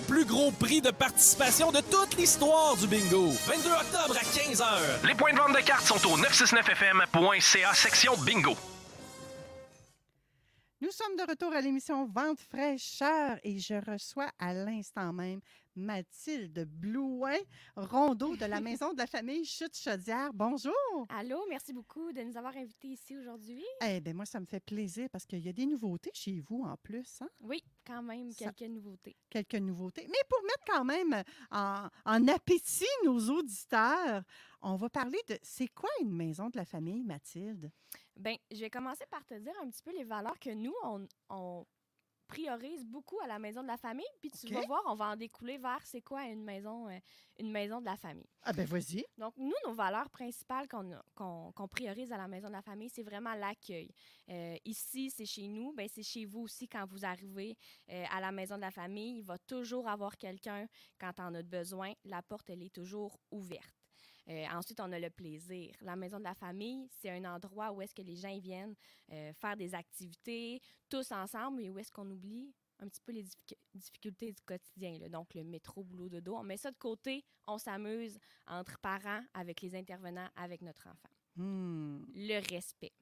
Le plus gros prix de participation de toute l'histoire du bingo. 22 octobre à 15h. Les points de vente de cartes sont au 969fm.ca section bingo. Nous sommes de retour à l'émission Vente fraîcheur et je reçois à l'instant même Mathilde Blouin, rondeau de la Maison de la famille Chute-Chaudière. Bonjour! Allô, merci beaucoup de nous avoir invités ici aujourd'hui. Eh bien, moi, ça me fait plaisir parce qu'il y a des nouveautés chez vous en plus. Hein? Oui, quand même, Ça- quelques nouveautés. Quelques nouveautés. Mais pour mettre quand même en, en appétit nos auditeurs, on va parler de c'est quoi une maison de la famille, Mathilde? Bien, je vais commencer par te dire un petit peu les valeurs que nous, on, on priorise beaucoup à la maison de la famille. Puis tu vas voir, on va en découler vers c'est quoi une maison, euh, une maison de la famille. Ah ben vas-y. Donc, nous, nos valeurs principales qu'on priorise à la maison de la famille, c'est vraiment l'accueil. Euh, ici, c'est chez nous, ben, c'est chez vous aussi quand vous arrivez euh, à la maison de la famille. Il va toujours avoir quelqu'un quand on a besoin. La porte, elle est toujours ouverte. Euh, ensuite, on a le plaisir. La maison de la famille, c'est un endroit où est-ce que les gens ils viennent euh, faire des activités tous ensemble et où est-ce qu'on oublie un petit peu les difficu- difficultés du quotidien. là. Donc, le métro, boulot, de dos. On met ça de côté, on s'amuse entre parents, avec les intervenants, avec notre enfant. Hmm. Le respect.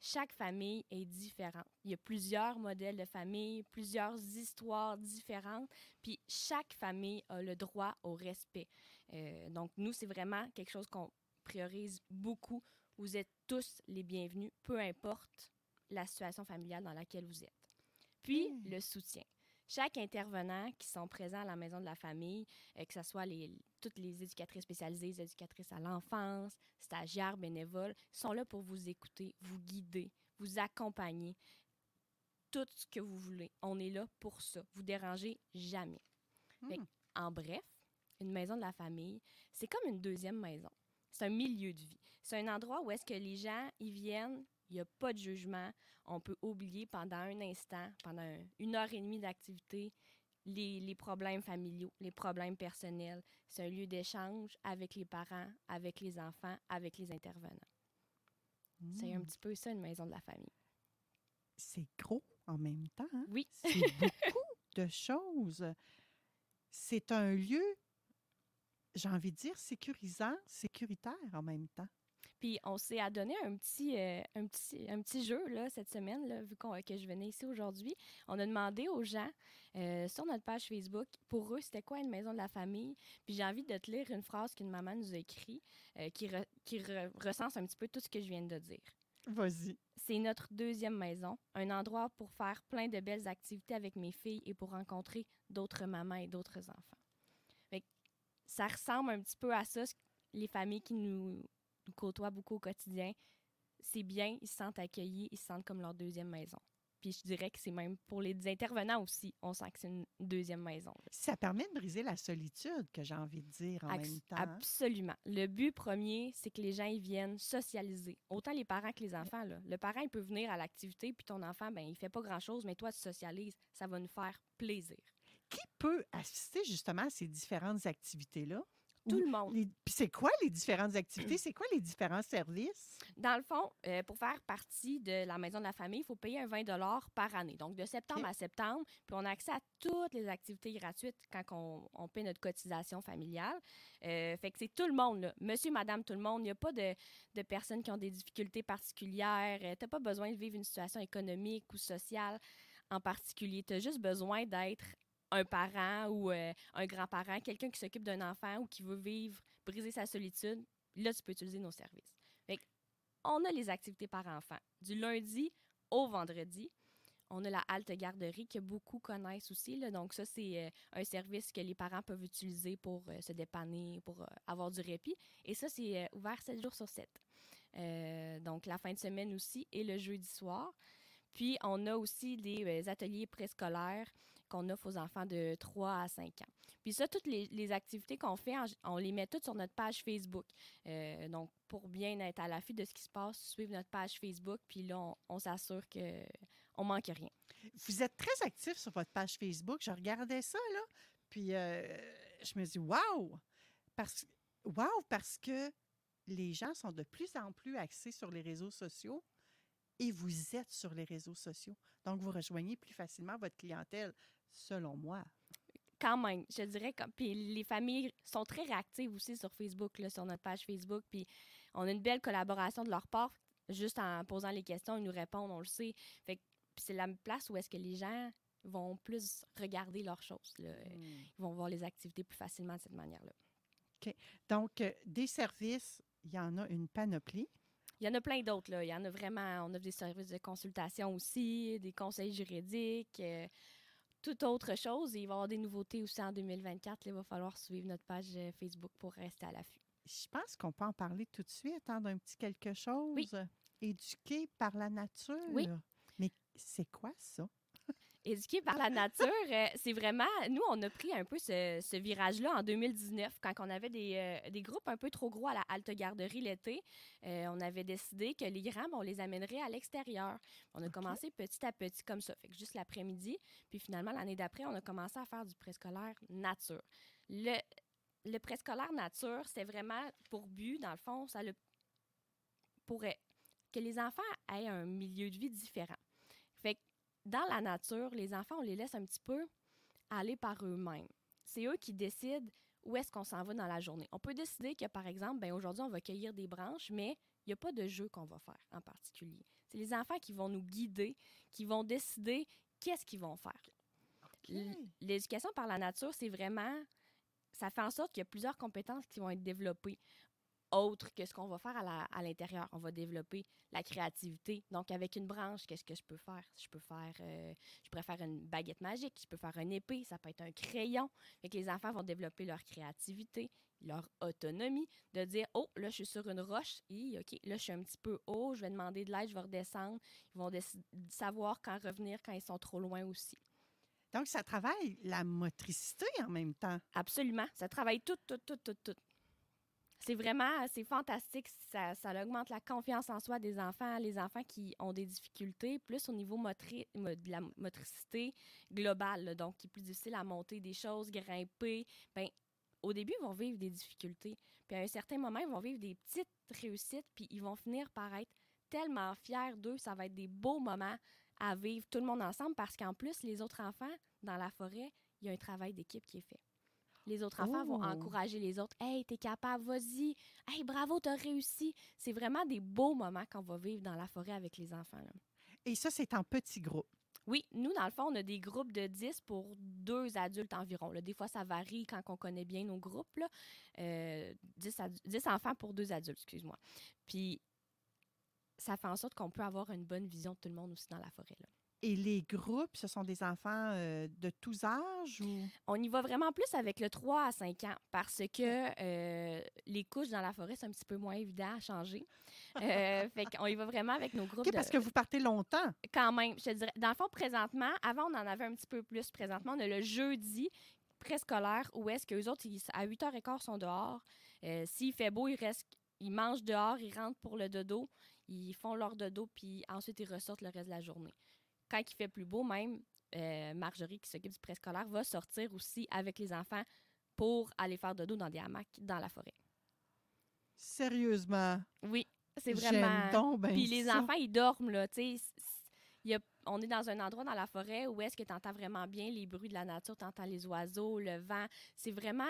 Chaque famille est différente. Il y a plusieurs modèles de famille, plusieurs histoires différentes, puis chaque famille a le droit au respect. Euh, donc, nous, c'est vraiment quelque chose qu'on priorise beaucoup. Vous êtes tous les bienvenus, peu importe la situation familiale dans laquelle vous êtes. Puis, Hmm. le soutien. Chaque intervenant qui sont présents à la maison de la famille, euh, que ce soit les, toutes les éducatrices spécialisées, les éducatrices à l'enfance, stagiaires, bénévoles, sont là pour vous écouter, vous guider, vous accompagner. Tout ce que vous voulez. On est là pour ça. Vous dérangez jamais. Fait Hmm. en bref, une maison de la famille, c'est comme une deuxième maison. C'est un milieu de vie. C'est un endroit où est-ce que les gens y viennent, il n'y a pas de jugement. On peut oublier pendant un instant, pendant un- une heure et demie d'activité, les, les problèmes familiaux, les problèmes personnels. C'est un lieu d'échange avec les parents, avec les enfants, avec les intervenants. C'est un Hmm. petit peu ça, une maison de la famille. C'est gros en même temps. hein? Oui. C'est beaucoup de choses. C'est un lieu, j'ai envie de dire, sécurisant, sécuritaire en même temps. Puis on s'est adonné un petit, euh, un petit, un petit jeu là, cette semaine, là, vu qu'on- que je venais ici aujourd'hui. On a demandé aux gens euh, sur notre page Facebook, pour eux, c'était quoi une maison de la famille? Puis j'ai envie de te lire une phrase qu'une maman nous a écrite euh, qui, re- qui re- recense un petit peu tout ce que je viens de dire. Vas-y. C'est notre deuxième maison, un endroit pour faire plein de belles activités avec mes filles et pour rencontrer d'autres mamans et d'autres enfants. Fait que ça ressemble un petit peu à ça, les familles qui nous, nous côtoient beaucoup au quotidien. C'est bien, ils se sentent accueillis, ils se sentent comme leur deuxième maison. Puis je dirais que c'est même pour les intervenants aussi, on sent que c'est une deuxième maison. Ça permet de briser la solitude, que j'ai envie de dire en même temps. Absolument. Le but premier, c'est que les gens ils viennent socialiser. Autant les parents que les enfants. Là. Le parent, il peut venir à l'activité, puis ton enfant, ben, il fait pas grand-chose, mais toi, tu socialises. Ça va nous faire plaisir. Qui peut assister justement à ces différentes activités-là? Tout Ou le monde. les- c'est quoi les différentes activités? C'est quoi les différents services? Dans le fond, euh, pour faire partie de la maison de la famille, il faut payer un 20 par année. Donc, de septembre à septembre, puis on a accès à toutes les activités gratuites quand on, on paie notre cotisation familiale. Euh, fait que c'est tout le monde, là. monsieur, madame, tout le monde. Il n'y a pas de, de personnes qui ont des difficultés particulières. tu n'as pas besoin de vivre une situation économique ou sociale en particulier. Tu as juste besoin d'être un parent ou euh, un grand-parent, quelqu'un qui s'occupe d'un enfant ou qui veut vivre, briser sa solitude. Là, tu peux utiliser nos services. Fait on a les activités par enfant. Du lundi au vendredi. On a la halte garderie que beaucoup connaissent aussi. Donc, ça, c'est euh, un service que les parents peuvent utiliser pour euh, se dépanner, pour euh, avoir du répit. Et ça, c'est ouvert 7 jours sur 7. Euh, donc, la fin de semaine aussi et le jeudi soir. Puis, on a aussi des ateliers préscolaires qu'on offre aux enfants de 3 à 5 ans. Puis ça, toutes les, activités qu'on fait, on les met toutes sur notre page Facebook. Euh, donc, pour bien être à l'affût de ce qui se passe, suivre notre page Facebook, puis là, on, s'assure que on manque rien. Vous êtes très actif sur votre page Facebook. Je regardais ça, là. Puis euh, je me dis, waouh! Parce, wow, parce que les gens sont de plus en plus axés sur les réseaux sociaux et vous êtes sur les réseaux sociaux. Donc, vous rejoignez plus facilement votre clientèle, selon moi. Quand même, je dirais, comme, puis les familles sont très réactives aussi sur Facebook, là, sur notre page Facebook, puis on a une belle collaboration de leur part. Juste en posant les questions, ils nous répondent, on le sait. Fait que puis c'est la place où est-ce que les gens vont plus regarder leurs choses. là. Ils vont voir les activités plus facilement de cette manière-là. Donc, euh, des services, il y en a une panoplie. Il y en a plein d'autres. là. Il y en a vraiment. On offre des services de consultation aussi, des conseils juridiques, euh, toute autre chose. Et il va y avoir des nouveautés aussi en 2024. là. il va falloir suivre notre page euh, Facebook pour rester à l'affût. Je pense qu'on peut en parler tout de suite, hein, d'un petit quelque chose. Éduqué par la nature. Oui. Mais c'est quoi ça? Éduqué par la nature, euh, c'est vraiment. Nous, on a pris un peu ce, ce virage-là en 2019, quand on avait des, euh, des groupes un peu trop gros à la halte garderie l'été. Euh, on avait décidé que les ben, on les amènerait à l'extérieur. On a commencé petit à petit comme ça, fait que juste l'après-midi. Puis finalement, l'année d'après, on a commencé à faire du préscolaire nature. Le, le préscolaire nature, c'est vraiment pour but, dans le fond, ça le pour euh, que les enfants aient un milieu de vie différent. Dans la nature, les enfants, on les laisse un petit peu aller par eux-mêmes. C'est eux qui décident où est-ce qu'on s'en va dans la journée. On peut décider que, par exemple, ben aujourd'hui, on va cueillir des branches, mais il n'y a pas de jeu qu'on va faire en particulier. C'est les enfants qui vont nous guider, qui vont décider qu'est-ce qu'ils vont faire. L'éducation par la nature, c'est vraiment. Ça fait en sorte qu'il y a plusieurs compétences qui vont être développées, autres que ce qu'on va faire à l'intérieur. On va développer la créativité. Donc, avec une branche, qu'est-ce que je peux faire? Je peux faire, euh, je pourrais faire une baguette magique, je peux faire une épée, ça peut être un crayon. Fait que les enfants vont développer leur créativité, leur autonomie, de dire, oh, là, je suis sur une roche, et OK, là, je suis un petit peu haut, je vais demander de l'aide, je vais redescendre. Ils vont savoir quand revenir quand ils sont trop loin aussi. Donc, ça travaille la motricité en même temps. Absolument. Ça travaille tout, tout, tout, tout, tout. C'est vraiment, c'est fantastique. Ça, ça augmente la confiance en soi des enfants. Les enfants qui ont des difficultés, plus au niveau de la motricité globale, donc qui est plus difficile à monter des choses, grimper. Ben, au début, ils vont vivre des difficultés. Puis à un certain moment, ils vont vivre des petites réussites, puis ils vont finir par être tellement fiers d'eux. Ça va être des beaux moments à vivre tout le monde ensemble parce qu'en plus, les autres enfants, dans la forêt, il y a un travail d'équipe qui est fait. Les autres enfants vont Oh! encourager les autres. Hey, t'es capable, vas-y. Hey, bravo, t'as réussi. C'est vraiment des beaux moments qu'on va vivre dans la forêt avec les enfants. là. Et ça, c'est en petits groupes. Oui, nous, dans le fond, on a des groupes de 10 pour deux adultes environ. là. Des fois, ça varie quand on connaît bien nos groupes. Là. Euh, 10, adu- 10 enfants pour deux adultes, excuse-moi. Puis, ça fait en sorte qu'on peut avoir une bonne vision de tout le monde aussi dans la forêt. là. Et les groupes, ce sont des enfants euh, de tous âges ou? On y va vraiment plus avec le 3 à 5 ans parce que euh, les couches dans la forêt, c'est un petit peu moins évident à changer. Euh, fait qu'on y va vraiment avec nos groupes OK, de- parce que vous partez longtemps. quand même, je te dirais. Dans le fond, présentement, avant, on en avait un petit peu plus. Présentement, on a le jeudi préscolaire où est-ce qu'eux autres, ils- à 8h15, sont dehors. Euh, S'il fait beau, ils restent, ils mangent dehors, ils rentrent pour le dodo, ils font leur dodo, puis ensuite, ils ressortent le reste de la journée. Quand il fait plus beau, même, euh, Marjorie, qui s'occupe du préscolaire, va sortir aussi avec les enfants pour aller faire dodo dans des hamacs dans la forêt. Sérieusement? Oui, c'est vraiment... donc ben Puis les ça. enfants, ils dorment, là. Tu sais, on est dans un endroit dans la forêt où est-ce que tu entends vraiment bien les bruits de la nature, tu entends les oiseaux, le vent. C'est vraiment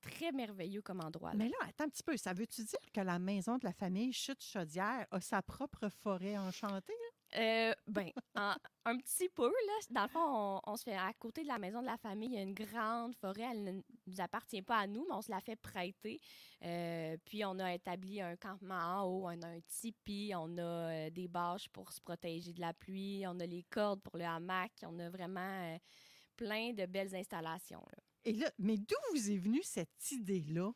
très merveilleux comme endroit. là. Mais là, attends un petit peu. Ça veut-tu dire que la maison de la famille Chute Chaudière a sa propre forêt enchantée? là? Euh, ben, en- un petit peu, là. Dans le fond, on, se fait à côté de la maison de la famille, il y a une grande forêt. Elle ne nous appartient pas à nous, mais on se la fait prêter. Euh, puis on a établi un campement en haut, on a un tipi, on a euh, des bâches pour se protéger de la pluie, on a les cordes pour le hamac, on a vraiment euh, plein de belles installations. Et là, mais d'où vous est venue cette idée-là?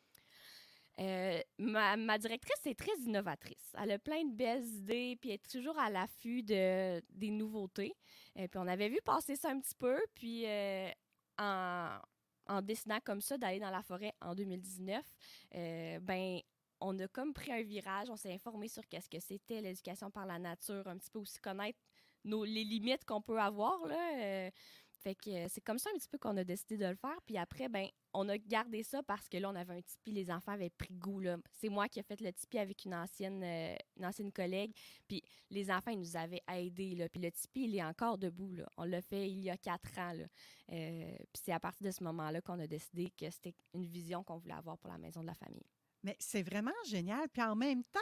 Euh, ma, directrice est très innovatrice. Elle a plein de belles idées, puis est toujours à l'affût de, des nouveautés. Et puis on avait vu passer ça un petit peu, puis euh, en, en décidant comme ça d'aller dans la forêt en 2019, euh, ben on a comme pris un virage, on s'est informé sur qu'est-ce que c'était l'éducation par la nature, un petit peu aussi connaître nos, les limites qu'on peut avoir là. Fait que euh, c'est comme ça un petit peu qu'on a décidé de le faire. Puis après, ben, on a gardé ça parce que là, on avait un tipi, les enfants avaient pris goût. C'est moi qui ai fait le tipi avec une ancienne, euh, ancienne collègue. Puis les enfants, ils nous avaient aidés. Là. Puis le tipi, il est encore debout. Là. On l'a fait il y a quatre ans. Là. Euh, puis c'est à partir de ce moment-là qu'on a décidé que c'était une vision qu'on voulait avoir pour la maison de la famille. Mais c'est vraiment génial. Puis en même temps,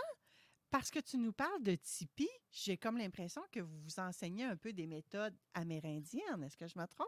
parce que tu nous parles de Tipeee, j'ai comme l'impression que vous vous enseignez un peu des méthodes amérindiennes. Est-ce que je me trompe?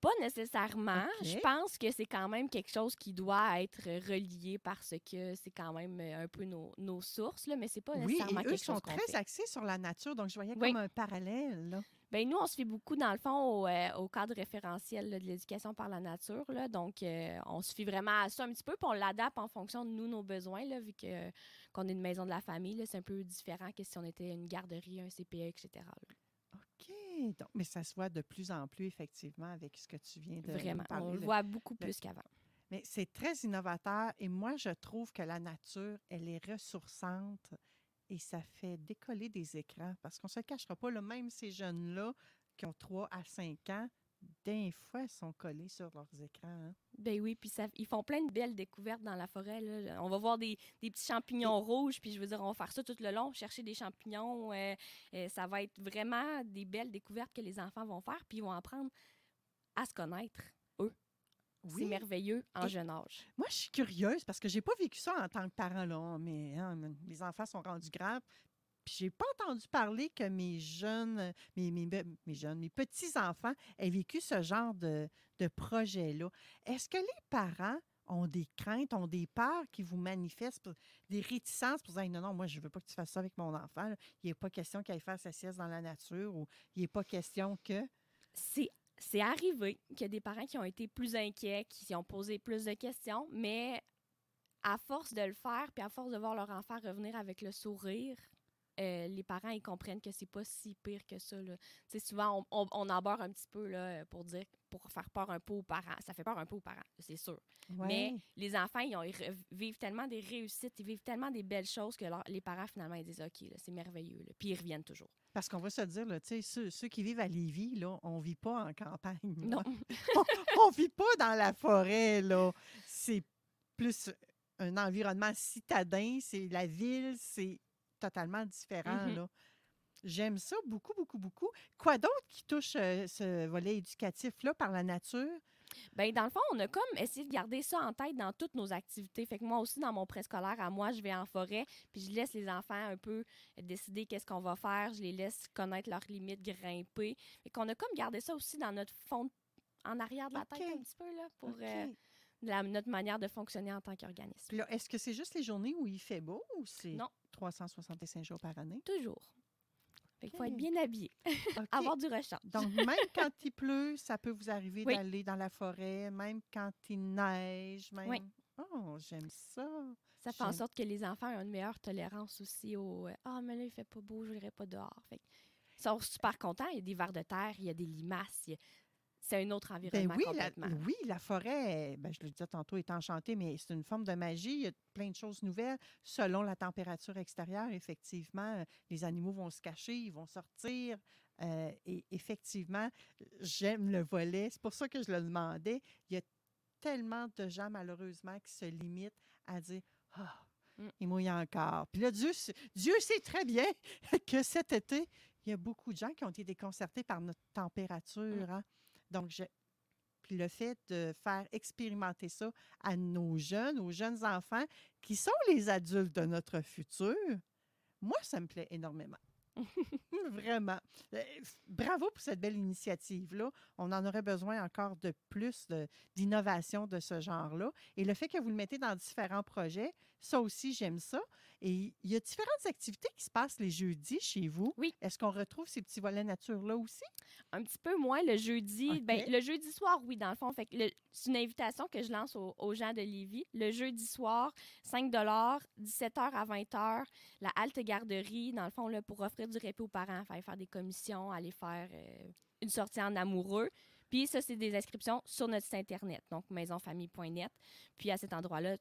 Pas nécessairement. Je pense que c'est quand même quelque chose qui doit être relié parce que c'est quand même euh, un peu nos, nos sources, là, mais c'est pas Oui, et nécessairement eux quelque sont chose qu'on très fait. axés sur la nature, donc je voyais Oui. comme un parallèle. Là. Ben, nous, on se fait beaucoup, dans le fond, au, euh, au cadre référentiel là, de l'éducation par la nature. Là. Donc, euh, on se fie vraiment à ça un petit peu, puis on l'adapte en fonction de nous, nos besoins, là, vu que, qu'on est une maison de la famille. là, C'est un peu différent que si on était une garderie, un CPE, etc. là. OK. Donc, mais ça se voit de plus en plus, effectivement, avec ce que tu viens de Vraiment. parler, On le voit beaucoup plus qu'avant. Mais c'est très innovateur et moi, je trouve que la nature, elle est ressourçante et ça fait décoller des écrans parce qu'on ne se cachera pas, là, même ces jeunes-là qui ont 3 à 5 ans, des fois, ils sont collés sur leurs écrans. hein. Ben oui, puis ça, ils font plein de belles découvertes dans la forêt. là. On va voir des, des petits champignons rouges, puis je veux dire, on va faire ça tout le long, chercher des champignons. euh, euh, ça va être vraiment des belles découvertes que les enfants vont faire, puis ils vont apprendre à se connaître, C'est merveilleux en Et- jeune âge. Moi, je suis curieuse parce que j'ai pas vécu ça en tant que parent. Là, mais hein, mes enfants sont rendus grands. Puis j'ai pas entendu parler que mes jeunes, mes, mes, mes jeunes, mes petits-enfants aient vécu ce genre de, de projet-là. Est-ce que les parents ont des craintes, ont des peurs qui vous manifestent, des réticences pour dire non, non, moi, je veux pas que tu fasses ça avec mon enfant. là. Il n'est pas question qu'il aille faire sa sieste dans la nature ou il n'est pas question que. C'est c'est arrivé qu'il y a des parents qui ont été plus inquiets, qui ont posé plus de questions, mais à force de le faire, puis à force de voir leur enfant revenir avec le sourire, euh, les parents ils comprennent que c'est pas si pire que ça. Là. Souvent, on, on aborde un petit peu pour dire, pour faire peur un peu aux parents. Ça fait peur un peu aux parents, c'est sûr. Mais les enfants, ils, ont, ils vivent tellement des réussites, ils vivent tellement des belles choses que leur- les parents, finalement, ils disent OK, c'est merveilleux. là. Puis ils reviennent toujours. Parce qu'on va se dire, là, ceux, ceux qui vivent à Lévis, là, on ne vit pas en campagne. là. Non. on vit pas dans la forêt, là. C'est plus un environnement citadin, c'est la ville, c'est totalement différent, Mhm. là. J'aime ça beaucoup, beaucoup, beaucoup. Quoi d'autre qui touche euh, ce volet éducatif-là par la nature? Ben dans le fond, on a comme essayé de garder ça en tête dans toutes nos activités. Fait que moi aussi, dans mon préscolaire, à moi, je vais en forêt, puis je laisse les enfants un peu décider qu'est-ce qu'on va faire. Je les laisse connaître leurs limites, grimper. Fait qu'on a comme gardé ça aussi dans notre fond, en arrière de la tête un petit peu, là, pour euh, la- notre manière de fonctionner en tant qu'organisme. Est-ce que c'est juste les journées où il fait beau ou c'est Non. 365 jours par année? Toujours. Qu'il faut être bien habillé, avoir du rechange. Donc, même quand il pleut, ça peut vous arriver Oui. d'aller dans la forêt, même quand il neige, même. Oui. Oh, j'aime ça. Ça fait en sorte que les enfants ont une meilleure tolérance aussi au Ah, mais là, il fait pas beau, je n'irai pas dehors. Fait ils sont super contents. Il y a des vers de terre, il y a des limaces. il a- C'est un autre Ben environnement oui, la, complètement. oui, la forêt, ben, je le disais tantôt, est enchantée, mais c'est une forme de magie. Il y a plein de choses nouvelles. Selon la température extérieure, effectivement, les animaux vont se cacher, ils vont sortir. Euh, et effectivement, j'aime le volet. C'est pour ça que je le demandais. Il y a tellement de gens, malheureusement, qui se limitent à dire Ah, Mm. il mouille encore. Puis là, Dieu, sait- Dieu sait très bien que cet été, il y a beaucoup de gens qui ont été déconcertés par notre température. hein. Donc, je, puis le fait de faire expérimenter ça à nos jeunes, aux jeunes enfants qui sont les adultes de notre futur, moi, ça me plaît énormément. Vraiment. Euh, Bravo pour cette belle initiative-là. On en aurait besoin encore de plus de- d'innovation de, ce genre-là. Et le fait que vous le mettez dans différents projets, ça aussi, j'aime ça. Et il y a différentes activités qui se passent les jeudis chez vous. Oui. Est-ce qu'on retrouve ces petits volets nature-là aussi? Un petit peu moins le jeudi. Ben, le jeudi soir, oui, dans le fond. Fait c'est une invitation que je lance aux, aux gens de Lévis. Le jeudi soir, 5 17h à 20h, la halte garderie, dans le fond, là, pour offrir du répit aux parents, faire, faire des commissions, aller faire euh, une sortie en amoureux. Puis ça, c'est des inscriptions sur notre site Internet, donc maisonfamille.net. Puis à cet endroit-là,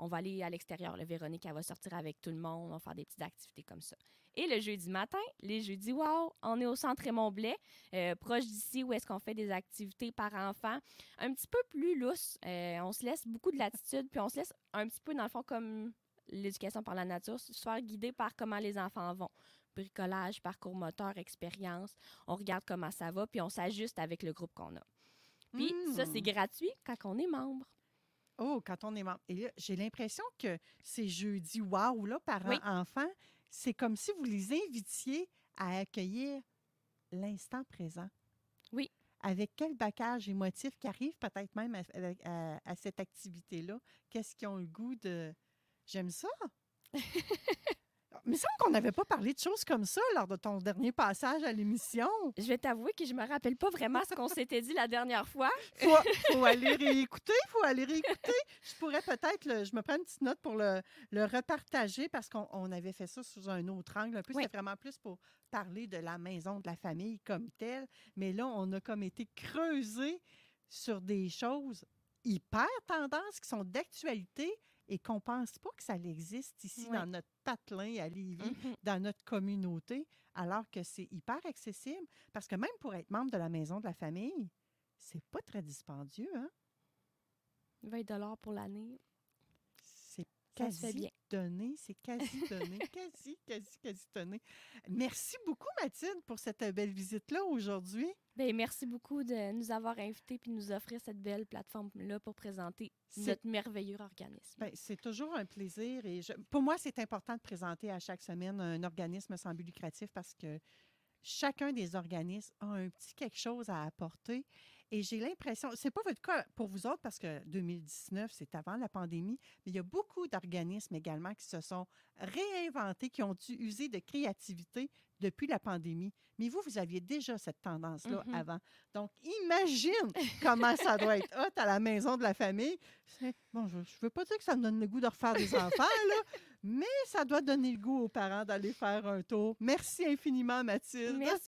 on va aller à l'extérieur. Le Véronique, elle va sortir avec tout le monde. On va faire des petites activités comme ça. Et le jeudi matin, les jeudis, wow, on est au centre Raymond Blais, euh, proche d'ici, où est-ce qu'on fait des activités par enfant, un petit peu plus lousse. Euh, on se laisse beaucoup de latitude, puis on se laisse un petit peu, dans le fond, comme l'éducation par la nature, se faire guider par comment les enfants vont. Bricolage, parcours moteur, expérience. On regarde comment ça va, puis on s'ajuste avec le groupe qu'on a. Puis ça, c'est Hmm. gratuit quand on est membre. Oh, quand on est membre. Et là, j'ai l'impression que ces jeudis wow, là, Oui. parents-enfants, c'est comme si vous les invitiez à accueillir l'instant présent. Oui. Avec quel bagage émotif qui arrive peut-être même à, avec- à- à cette activité-là? Qu'est-ce qu'ils ont le goût de. J'aime ça! Mais il me semble qu'on n'avait pas parlé de choses comme ça lors de ton dernier passage à l'émission. Je vais t'avouer que je me rappelle pas vraiment ce qu'on s'était dit la dernière fois. faut, faut aller réécouter, faut aller réécouter. Je pourrais peut-être, je me prends une petite note pour le, le repartager parce qu'on on avait fait ça sous un autre angle. Un peu, Oui. c'était vraiment plus pour parler de la maison, de la famille comme telle. Mais là, on a comme été creusé sur des choses hyper tendances qui sont d'actualité et qu'on ne pense pas que ça existe ici Oui. dans notre patelin à Lévis Mhm. dans notre communauté, alors que c'est hyper accessible. Parce que même pour être membre de la maison de la famille, c'est pas très dispendieux, hein? 20 pour l'année. C'est Ça se fait quasi bien. donné, c'est quasi donné, quasi, quasi, quasi donné. Merci beaucoup, Mathilde, pour cette belle visite-là aujourd'hui. Ben, merci beaucoup de nous avoir invités puis de nous offrir cette belle plateforme-là pour présenter notre merveilleux organisme. ben, c'est toujours un plaisir et je- pour moi, c'est important de présenter à chaque semaine un organisme sans but lucratif parce que chacun des organismes a un petit quelque chose à apporter. Et j'ai l'impression, c'est pas votre cas pour vous autres parce que 2019, c'est avant la pandémie, mais il y a beaucoup d'organismes également qui se sont réinventés, qui ont dû user de créativité depuis la pandémie. Mais vous, vous aviez déjà cette tendance-là Mhm. avant. Donc, imagine comment ça doit être hot à la maison de la famille. Bon, je ne veux pas dire que ça me donne le goût de refaire des enfants, là, mais ça doit donner le goût aux parents d'aller faire un tour. Merci infiniment, Mathilde. Merci.